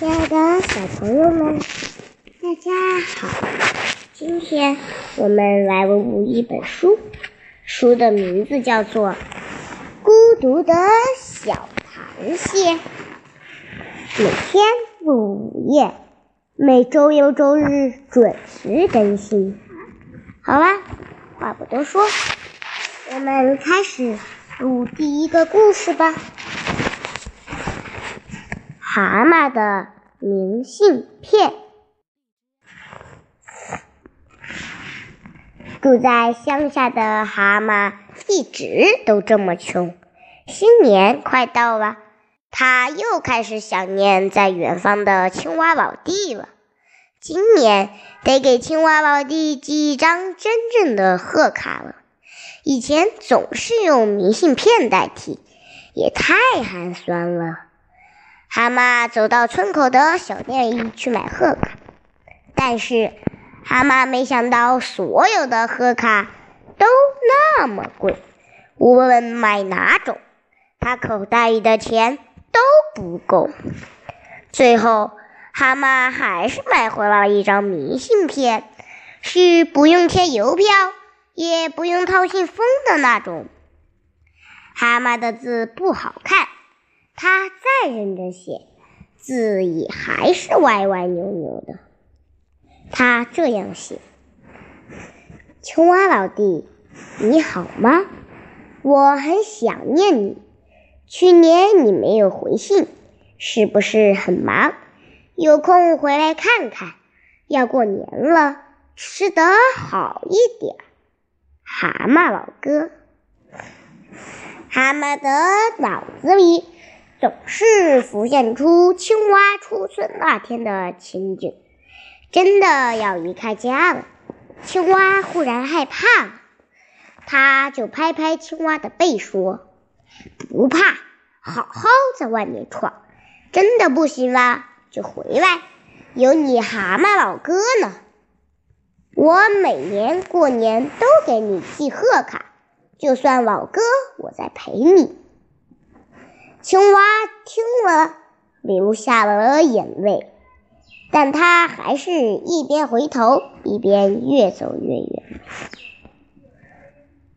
亲爱的小朋友们，大家好！今天我们来读一本书，书的名字叫做《孤独的小螃蟹》。每天午夜，每周六周日准时更新。好啦，话不多说，我们开始读第一个故事吧。蛤蟆的明信片。住在乡下的蛤蟆一直都这么穷。新年快到了，他又开始想念在远方的青蛙老弟了。今年得给青蛙老弟寄一张真正的贺卡了。以前总是用明信片代替，也太寒酸了。蛤蟆走到村口的小店里去买贺卡，但是蛤蟆没想到所有的贺卡都那么贵，无论买哪种，他口袋里的钱都不够。最后，蛤蟆还是买回了一张明信片，是不用贴邮票，也不用套信封的那种。蛤蟆的字不好看。他再认真写，字也还是歪歪扭扭的。他这样写：“青蛙老弟，你好吗？我很想念你。去年你没有回信，是不是很忙？有空回来看看。要过年了，吃得好一点。”蛤蟆老哥，蛤蟆的脑子里。总是浮现出青蛙出村那天的情景，真的要离开家了。青蛙忽然害怕了，他就拍拍青蛙的背说：“不怕，好好在外面闯。真的不行了，就回来，有你蛤蟆老哥呢。我每年过年都给你寄贺卡，就算老哥我在陪你。”青蛙听了，流下了眼泪，但他还是一边回头一边越走越远。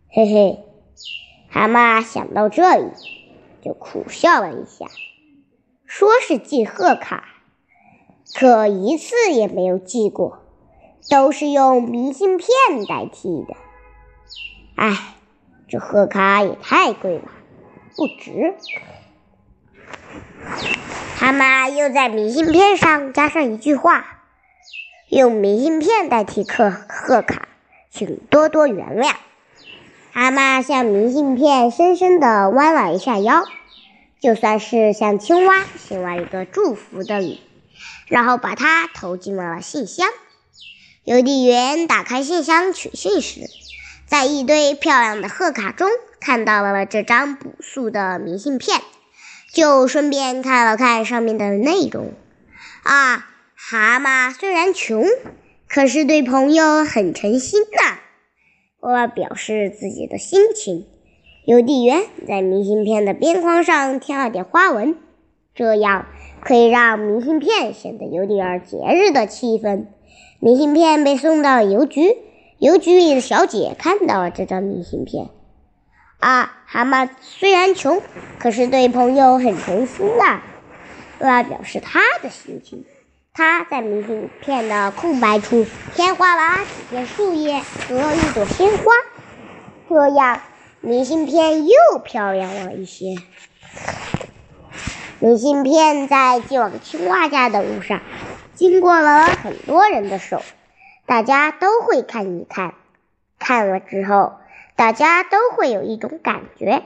嘿嘿，蛤蟆想到这里，就苦笑了一下，说是寄贺卡，可一次也没有寄过，都是用明信片代替的。唉，这贺卡也太贵了，不值。蛤蟆又在明信片上加上一句话：“用明信片代替贺贺卡，请多多原谅。”蛤蟆向明信片深深地弯了一下腰，就算是向青蛙写了一个祝福的礼，然后把它投进了信箱。邮递员打开信箱取信时，在一堆漂亮的贺卡中看到了这张朴素的明信片。就顺便看了看上面的内容啊，蛤蟆虽然穷，可是对朋友很诚心呐。为了表示自己的心情，邮递员在明信片的边框上添了点花纹，这样可以让明信片显得有点节日的气氛。明信片被送到邮局，邮局里的小姐看到了这张明信片。啊，蛤蟆虽然穷，可是对朋友很诚心啊。为了表示他的心情，他在明信片的空白处添画了几片树叶和一朵鲜花，这样明信片又漂亮了一些。明信片在寄往青蛙家的路上，经过了很多人的手，大家都会看一看，看了之后。大家都会有一种感觉，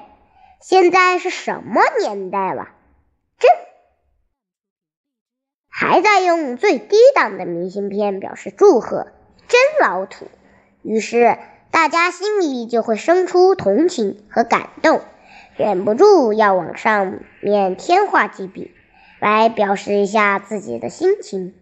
现在是什么年代了？真还在用最低档的明信片表示祝贺，真老土。于是大家心里就会生出同情和感动，忍不住要往上面添画几笔，来表示一下自己的心情。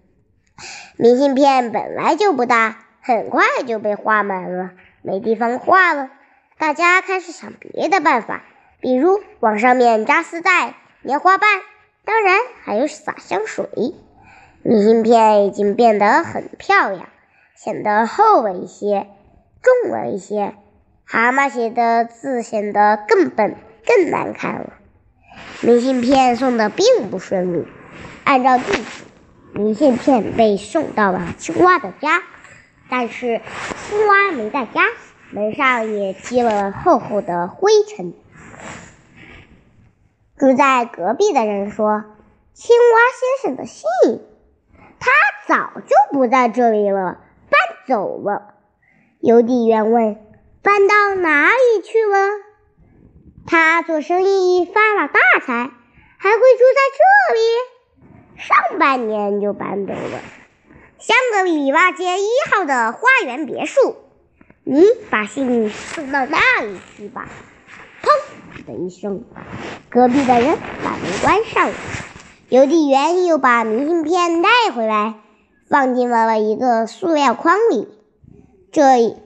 明信片本来就不大，很快就被画满了。没地方画了，大家开始想别的办法，比如往上面扎丝带、棉花瓣，当然还有洒香水。明信片已经变得很漂亮，显得厚了一些，重了一些。蛤蟆写的字显得更笨、更难看了。明信片送的并不顺利，按照地址，明信片被送到了青蛙的家，但是青蛙没在家，门上也积了厚厚的灰尘。住在隔壁的人说：“青蛙先生的信，他早就不在这里了，搬走了。”邮递员问：“搬到哪里去了？”他做生意发了大财，还会住在这里？上半年就搬走了。香格里拉街一号的花园别墅，你把信送到那里去吧。砰的一声，隔壁的人把门关上了。邮递员又把明信片带回来，放进了一个塑料筐里。这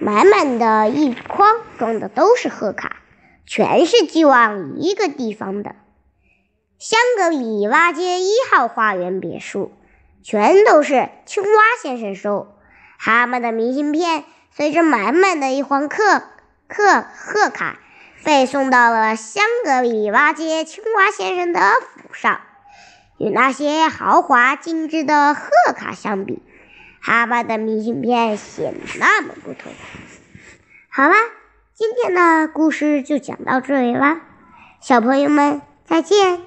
满满的一筐装的都是贺卡。全是寄往一个地方的，香格里拉街一号花园别墅，全都是青蛙先生收。蛤蟆的明信片随着满满的一筐贺贺贺卡，被送到了香格里拉街青蛙先生的府上。与那些豪华精致的贺卡相比，蛤蟆的明信片显得那么不同。好了。今天的故事就讲到这里啦，小朋友们再见。